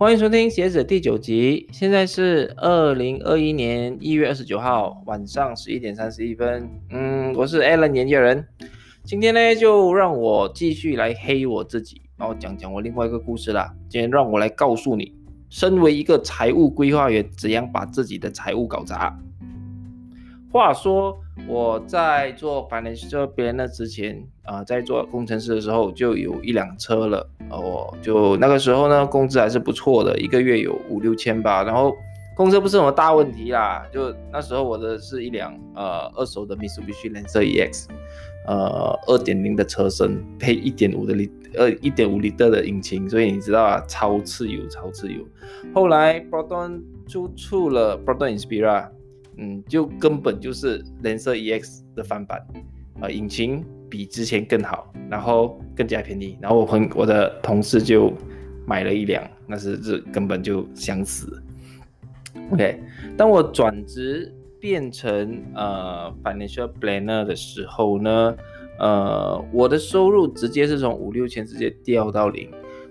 欢迎收听鞋子第九集。现在是二零二一年一月二十九号晚上十一点三十一分。嗯，我是 Alan 研究人。今天呢，就让我继续来黑我自己，然后讲讲我另外一个故事啦。今天让我来告诉你，身为一个财务规划员，怎样把自己的财务搞砸。话说我在做 financial plan 的之前啊，在做工程师的时候就有一辆车了哦，就那个时候呢，工资还是不错的，一个月有五六千吧。然后公车不是什么大问题啦，就那时候我的是一辆呃二手的 Mitsubishi Lancer EX，呃二点零的车身配一点五的里呃一点五升的引擎，所以你知道啊，超自由，超自由。后来 b r o d o n 就出了 b r o d o n Inspira。嗯，就根本就是蓝色 EX 的翻版，呃，引擎比之前更好，然后更加便宜，然后我朋我的同事就买了一辆，那是这根本就想死。OK，当我转职变成呃 financial planner 的时候呢，呃，我的收入直接是从五六千直接掉到零。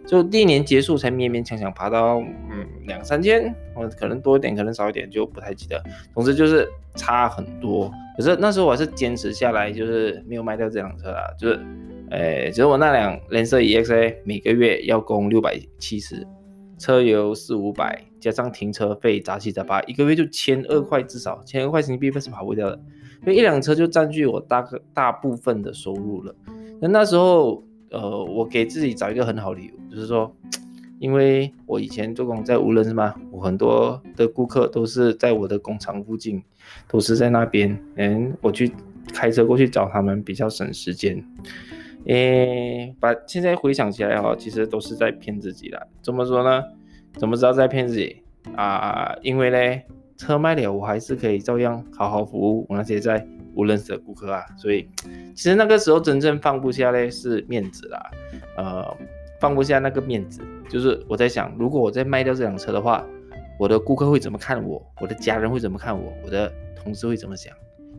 就第一年结束才勉勉强强爬到嗯两三千，或可能多一点，可能少一点，就不太记得。总之就是差很多。可是那时候我还是坚持下来，就是没有卖掉这辆车啦。就是，诶，只是我那辆蓝色 EXA 每个月要供六百七十，车油四五百，加上停车费杂七杂八，一个月就千二块，至少千二块新币是跑不掉的。因为一辆车就占据我大大部分的收入了。那那时候。呃，我给自己找一个很好理由，就是说，因为我以前做工在无人是吗？我很多的顾客都是在我的工厂附近，都是在那边，嗯，我去开车过去找他们比较省时间。诶，把现在回想起来哦，其实都是在骗自己的。怎么说呢？怎么知道在骗自己啊？因为呢，车卖了，我还是可以照样好好服务我那些在。不认识的顾客啊，所以其实那个时候真正放不下嘞是面子啦，呃，放不下那个面子，就是我在想，如果我再卖掉这辆车的话，我的顾客会怎么看我？我的家人会怎么看我？我的同事会怎么想？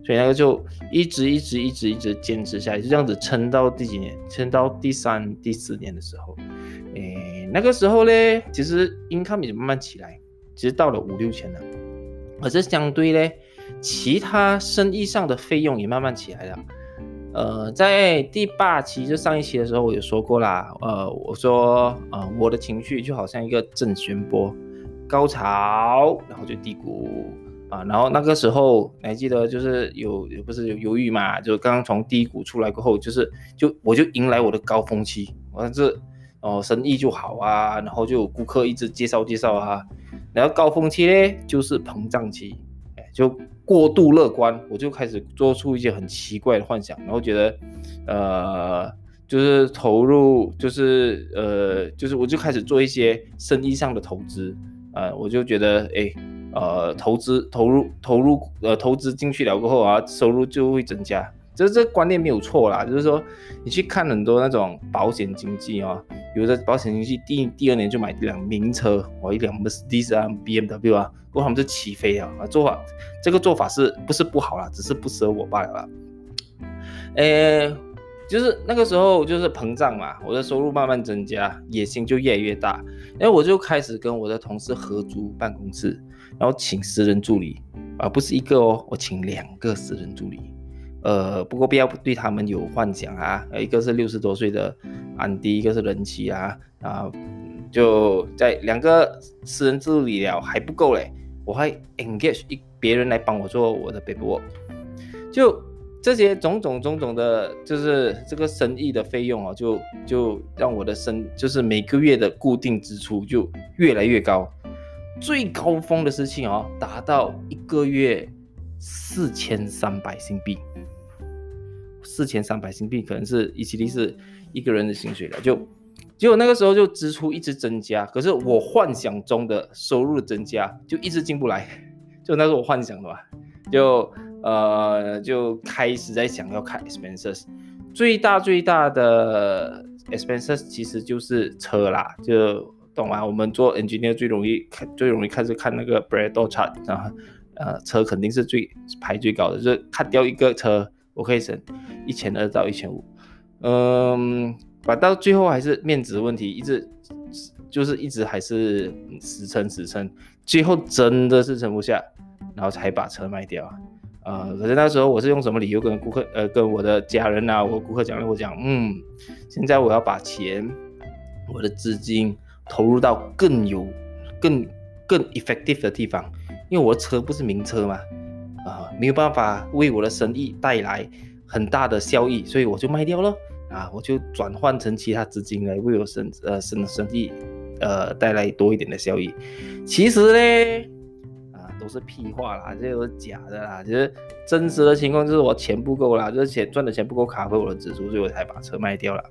所以那个就一直一直一直一直坚持下来，就这样子撑到第几年？撑到第三、第四年的时候，诶，那个时候嘞，其实 income 也慢慢起来，其实到了五六千了，可是相对嘞。其他生意上的费用也慢慢起来了。呃，在第八期就上一期的时候，我有说过啦。呃，我说，呃，我的情绪就好像一个正弦波，高潮，然后就低谷啊。然后那个时候，你还记得就是有，不是有犹豫嘛？就刚刚从低谷出来过后，就是就我就迎来我的高峰期。我这哦，生意就好啊，然后就有顾客一直介绍介绍啊。然后高峰期呢，就是膨胀期，哎，就。过度乐观，我就开始做出一些很奇怪的幻想，然后觉得，呃，就是投入，就是呃，就是我就开始做一些生意上的投资，呃，我就觉得，哎，呃，投资投入投入呃投资进去了过后啊，收入就会增加。就是这观念没有错啦，就是说你去看很多那种保险经纪啊，有的保险经纪第第二年就买一辆名车，哦，一辆 Mercedes 啊，BMW 啊，不过他们就起飞啊，做法这个做法是不是不好啦？只是不适合我罢了啦。呃，就是那个时候就是膨胀嘛，我的收入慢慢增加，野心就越来越大，然后，我就开始跟我的同事合租办公室，然后请私人助理啊，不是一个哦，我请两个私人助理。呃，不过不要对他们有幻想啊！一个是六十多岁的安迪，一个是人妻啊啊，就在两个私人助理了还不够嘞，我还 engage 一别人来帮我做我的 paperwork，就这些种种种种的，就是这个生意的费用啊，就就让我的生就是每个月的固定支出就越来越高，最高峰的事情哦，达到一个月四千三百新币。四千三百新币可能是一期是一个人的薪水了，就结果那个时候就支出一直增加，可是我幻想中的收入增加就一直进不来，就那是我幻想的吧，就呃就开始在想要看 expenses，最大最大的 expenses 其实就是车啦，就懂吗？我们做 engineer 最容易看最容易开始看那个 bread or chart，然后呃车肯定是最排最高的，就是看掉一个车。我可以省一千二到一千五，嗯，把到最后还是面子问题，一直就是一直还是死撑死撑，最后真的是撑不下，然后才把车卖掉。呃，可是那时候我是用什么理由跟顾客呃跟我的家人啊，我顾客讲，我讲，嗯，现在我要把钱，我的资金投入到更有更更 effective 的地方，因为我的车不是名车嘛，没有办法为我的生意带来很大的效益，所以我就卖掉了，啊，我就转换成其他资金来为我生呃生生意呃带来多一点的效益。其实呢啊。都是屁话啦，这都是假的啦。就是真实的情况就是我钱不够啦，就是钱赚的钱不够卡回我的支出，所以我才把车卖掉了。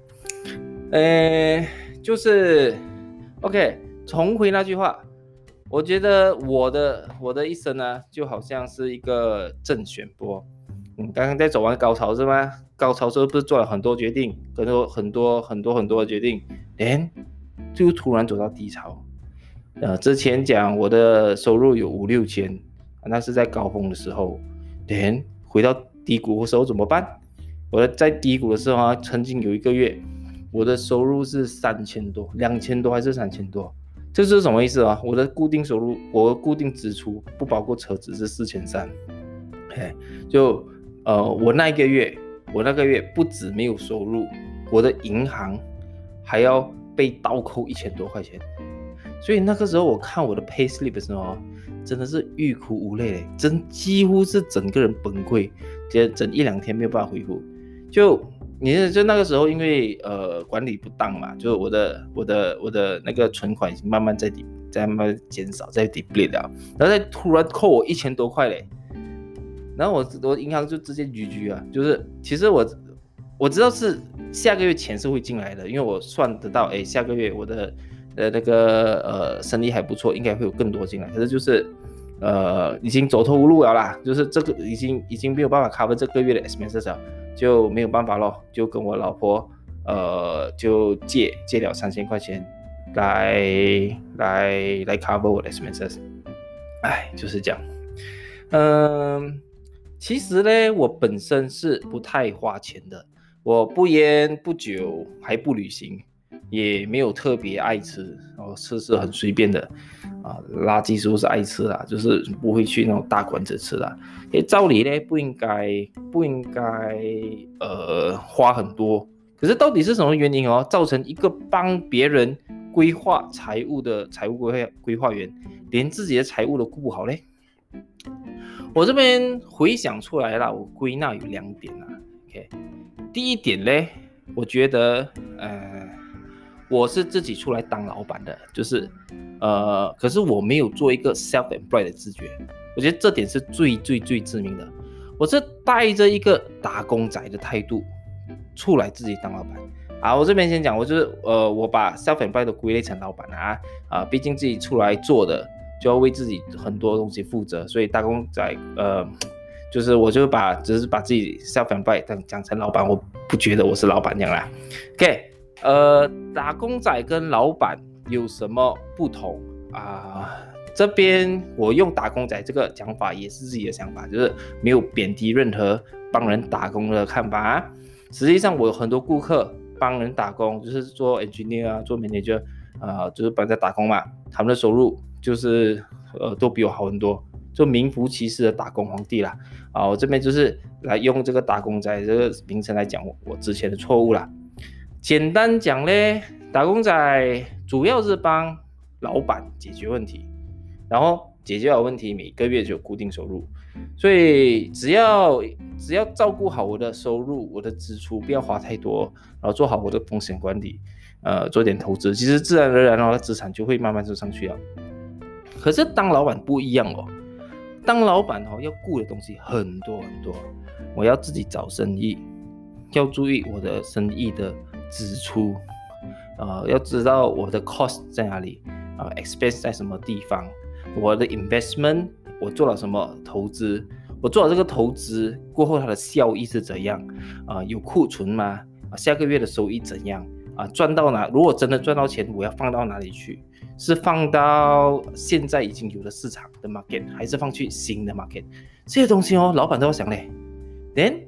呃，就是 OK，重回那句话，我觉得我的我的一生呢，就好像是一个正选波。嗯，刚刚在走完高潮是吗？高潮时候不是做了很多决定，很多很多很多很多的决定，哎，就突然走到低潮。呃，之前讲我的收入有五六千，那是在高峰的时候，连回到低谷的时候怎么办？我在低谷的时候啊，曾经有一个月，我的收入是三千多，两千多还是三千多？这是什么意思啊？我的固定收入，我的固定支出不包括车子是四千三，嘿，就呃，我那一个月，我那个月不止没有收入，我的银行还要被倒扣一千多块钱。所以那个时候我看我的 pay slip 的时候，真的是欲哭无泪，真几乎是整个人崩溃，接整一两天没有办法恢复。就你是就那个时候，因为呃管理不当嘛，就我的我的我的那个存款已经慢慢在底在慢慢减少，在 deplete 了，然后再突然扣我一千多块嘞，然后我我银行就直接 GG 啊，就是其实我我知道是下个月钱是会进来的，因为我算得到，哎下个月我的。呃，那个呃，生意还不错，应该会有更多进来。可是就是，呃，已经走投无路了啦，就是这个已经已经没有办法 cover 这个月的 expenses 了，就没有办法咯，就跟我老婆呃就借借了三千块钱来来来 cover 我的 expenses。哎，就是这样。嗯，其实呢，我本身是不太花钱的，我不烟不酒还不旅行。也没有特别爱吃，然后吃是很随便的，啊，垃圾食物是爱吃啦，就是不会去那种大馆子吃啦。诶，照理呢不应该不应该呃花很多，可是到底是什么原因哦，造成一个帮别人规划财务的财务规划规划员，连自己的财务都顾不好嘞？我这边回想出来了，我归纳有两点啊。OK，第一点呢，我觉得。我是自己出来当老板的，就是，呃，可是我没有做一个 self-employed 的自觉，我觉得这点是最最最致命的。我是带着一个打工仔的态度出来自己当老板。啊，我这边先讲，我就是，呃，我把 self-employed 归类成老板啊，啊，毕竟自己出来做的就要为自己很多东西负责，所以打工仔，呃，就是我就把只是把自己 self-employed 讲讲成老板，我不觉得我是老板这样啦。OK。呃，打工仔跟老板有什么不同啊？这边我用打工仔这个讲法也是自己的想法，就是没有贬低任何帮人打工的看法。实际上，我有很多顾客帮人打工，就是做 engineer 啊，做 manager 啊，就是帮人家打工嘛。他们的收入就是呃，都比我好很多，就名副其实的打工皇帝啦。啊，我这边就是来用这个打工仔这个名称来讲我之前的错误啦。简单讲嘞，打工仔主要是帮老板解决问题，然后解决好问题，每个月就有固定收入。所以只要只要照顾好我的收入，我的支出不要花太多，然后做好我的风险管理，呃，做点投资，其实自然而然哦，资产就会慢慢就上去了。可是当老板不一样哦，当老板哦要顾的东西很多很多，我要自己找生意，要注意我的生意的。支出，呃，要知道我的 cost 在哪里啊，expense 在什么地方，我的 investment 我做了什么投资，我做了这个投资过后它的效益是怎样啊？有库存吗？啊，下个月的收益怎样啊？赚到哪？如果真的赚到钱，我要放到哪里去？是放到现在已经有的市场的 market，还是放去新的 market？这些东西哦，老板都要想嘞。Then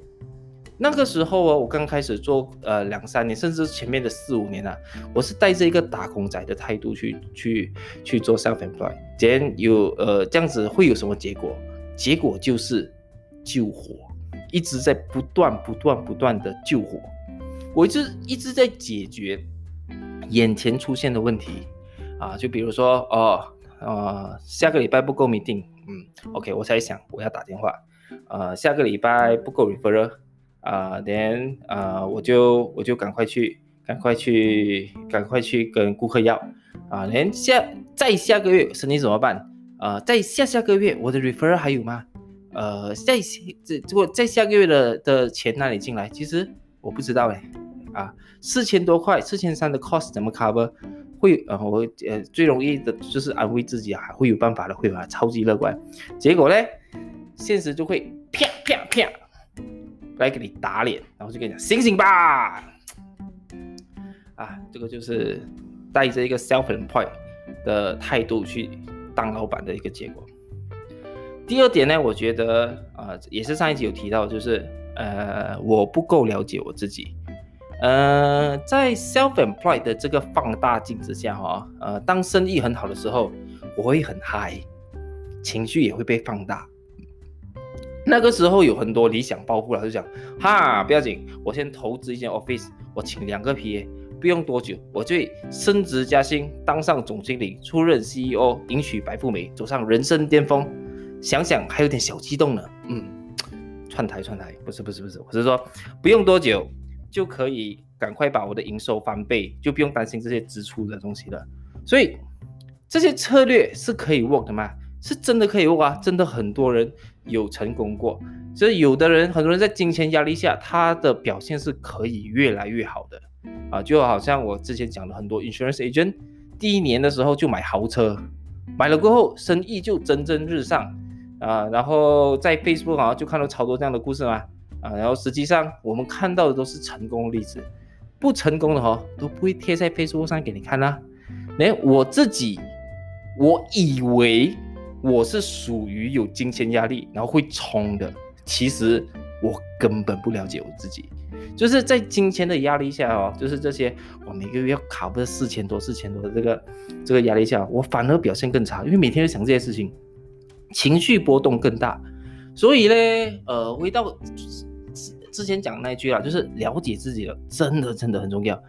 那个时候哦，我刚开始做呃两三年，甚至前面的四五年啊，我是带着一个打工仔的态度去去去做 self employed，然有呃这样子会有什么结果？结果就是救火，一直在不断不断不断的救火，我一直一直在解决眼前出现的问题啊，就比如说哦呃下个礼拜不够 meeting，嗯，OK，我才想我要打电话，呃下个礼拜不够 referral。啊，then 啊，我就我就赶快去，赶快去，赶快去跟顾客要啊。连下再下个月生意怎么办？啊，在下下个月我的 refer 还有吗？呃，在这如果在下个月的的钱哪里进来？其实我不知道哎。啊，四千多块，四千三的 cost 怎么 cover？会呃，我呃最容易的就是安慰自己啊，会有办法的，会吧？超级乐观。结果呢，现实就会啪啪啪。来给你打脸，然后就跟你讲醒醒吧！啊，这个就是带着一个 self-employed 的态度去当老板的一个结果。第二点呢，我觉得啊，也是上一集有提到，就是呃，我不够了解我自己。呃，在 self-employed 的这个放大镜之下，哈，呃，当生意很好的时候，我会很嗨，情绪也会被放大。那个时候有很多理想抱负了，就讲哈不要紧，我先投资一间 office，我请两个 PA，不用多久，我就升职加薪，当上总经理，出任 CEO，迎娶白富美，走上人生巅峰。想想还有点小激动呢，嗯，串台串台，不是不是不是，我是说不用多久就可以赶快把我的营收翻倍，就不用担心这些支出的东西了。所以这些策略是可以 work 的吗？是真的可以 work 啊，真的很多人。有成功过，所以有的人，很多人在金钱压力下，他的表现是可以越来越好的。啊，就好像我之前讲的很多 insurance agent，第一年的时候就买豪车，买了过后生意就蒸蒸日上。啊，然后在 Facebook 好像就看到超多这样的故事嘛。啊，然后实际上我们看到的都是成功例子，不成功的哈都不会贴在 Facebook 上给你看啦，连我自己，我以为。我是属于有金钱压力，然后会冲的。其实我根本不了解我自己，就是在金钱的压力下哦，就是这些我每个月要卡不是四千多、四千多的这个这个压力下，我反而表现更差，因为每天都想这些事情，情绪波动更大。所以呢，呃，回到之之前讲那句啦，就是了解自己了，真的真的很重要。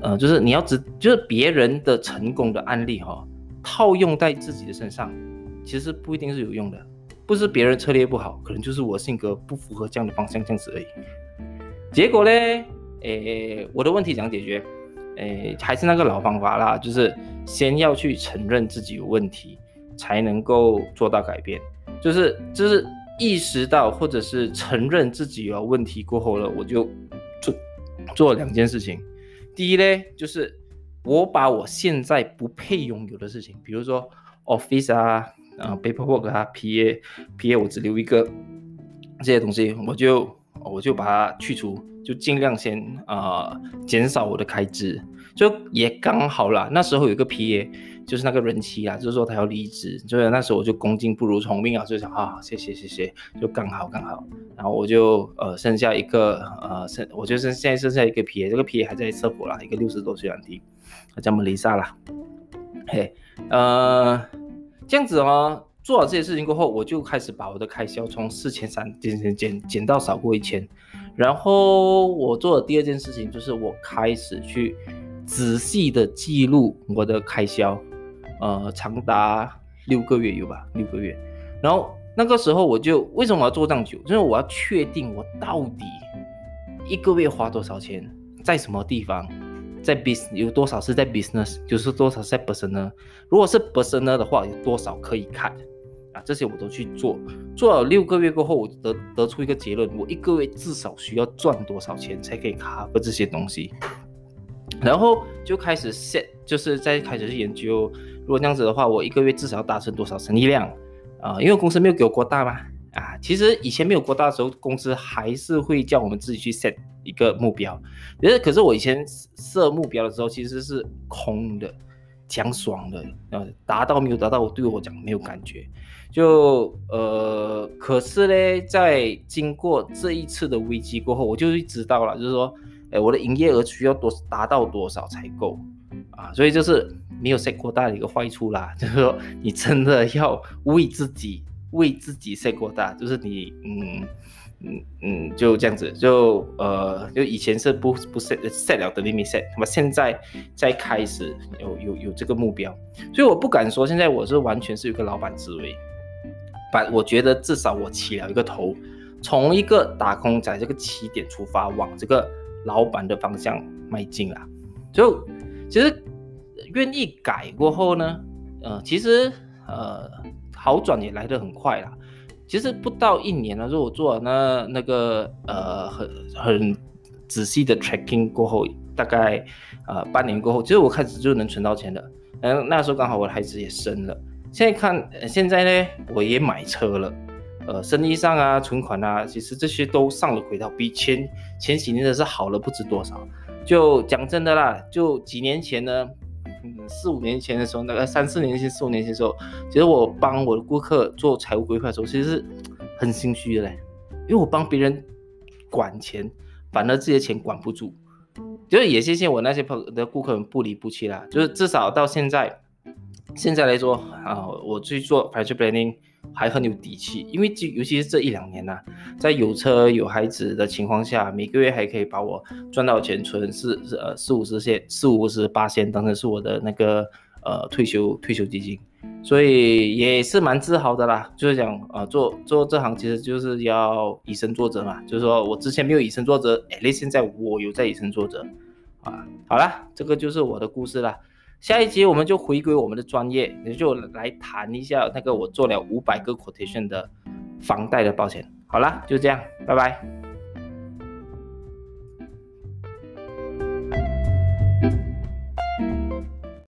呃，就是你要知，就是别人的成功的案例哈，套用在自己的身上。其实不一定是有用的，不是别人策略不好，可能就是我性格不符合这样的方向这样子而已。结果呢，诶，我的问题想解决？诶，还是那个老方法啦，就是先要去承认自己有问题，才能够做到改变。就是就是意识到或者是承认自己有问题过后了，我就做做两件事情。第一呢，就是我把我现在不配拥有的事情，比如说 office 啊。啊，paperwork 啊，PA，PA 我只留一个这些东西，我就我就把它去除，就尽量先啊减少我的开支，就也刚好啦。那时候有一个 PA，就是那个人妻啊，就是说他要离职，所以那时候我就恭敬不如从命啊，就想啊，谢谢谢谢，就刚好刚好，然后我就呃剩下一个呃剩，我就剩现在剩下一个 PA，这个 PA 还在社保啦，一个六十多岁阿弟，他叫 Melissa 啦，嘿，呃。这样子哦，做好这些事情过后，我就开始把我的开销从四千三减减减减到少过一千。然后我做的第二件事情就是，我开始去仔细的记录我的开销，呃，长达六个月有吧，六个月。然后那个时候我就为什么要做这样久？因为我要确定我到底一个月花多少钱，在什么地方。在 business 有多少是在 business，就是多少在 personal。如果是 personal 的话，有多少可以看啊？这些我都去做，做了六个月过后，我得得出一个结论：我一个月至少需要赚多少钱才可以 cover 这些东西。然后就开始 set，就是在开始去研究，如果这样子的话，我一个月至少要达成多少生意量啊？因为公司没有给我过大嘛。啊，其实以前没有过大的时候，公司还是会叫我们自己去 set 一个目标。可是，可是我以前设目标的时候其实是空的，讲爽的，呃，达到没有达到，我对我讲没有感觉。就呃，可是呢，在经过这一次的危机过后，我就知道了，就是说，哎，我的营业额需要多达到多少才够啊？所以就是没有 set 过大的一个坏处啦，就是说你真的要为自己为自己 set 过大，就是你嗯。嗯嗯，就这样子，就呃，就以前是不不 set set 了的 limit set，那么现在在开始有有有这个目标，所以我不敢说现在我是完全是一个老板思维，把我觉得至少我起了一个头，从一个打工仔这个起点出发，往这个老板的方向迈进了。就其实愿意改过后呢，呃，其实呃好转也来得很快了。其实不到一年了，如果做那那个呃很很仔细的 tracking 过后，大概呃半年过后，其实我开始就能存到钱的。嗯，那时候刚好我的孩子也生了。现在看现在呢，我也买车了。呃，生意上啊，存款啊，其实这些都上了轨道，比前前几年的是好了不知多少。就讲真的啦，就几年前呢。四五年前的时候，大概三四年前、四五年前的时候，其实我帮我的顾客做财务规划的时候，其实是很心虚的嘞，因为我帮别人管钱，反而自己的钱管不住。就是也谢谢我那些朋的顾客们不离不弃啦，就是至少到现在，现在来说啊，我去做 financial planning。还很有底气，因为尤其是这一两年呐，在有车有孩子的情况下，每个月还可以把我赚到钱存四呃四五十线四五十八线当成是我的那个呃退休退休基金，所以也是蛮自豪的啦。就是讲啊，做做这行其实就是要以身作则嘛，就是说我之前没有以身作则，哎，现在我有在以身作则啊。好了，这个就是我的故事了。下一集我们就回归我们的专业，也就来谈一下那个我做了五百个 quotation 的房贷的保险。好啦，就这样，拜拜。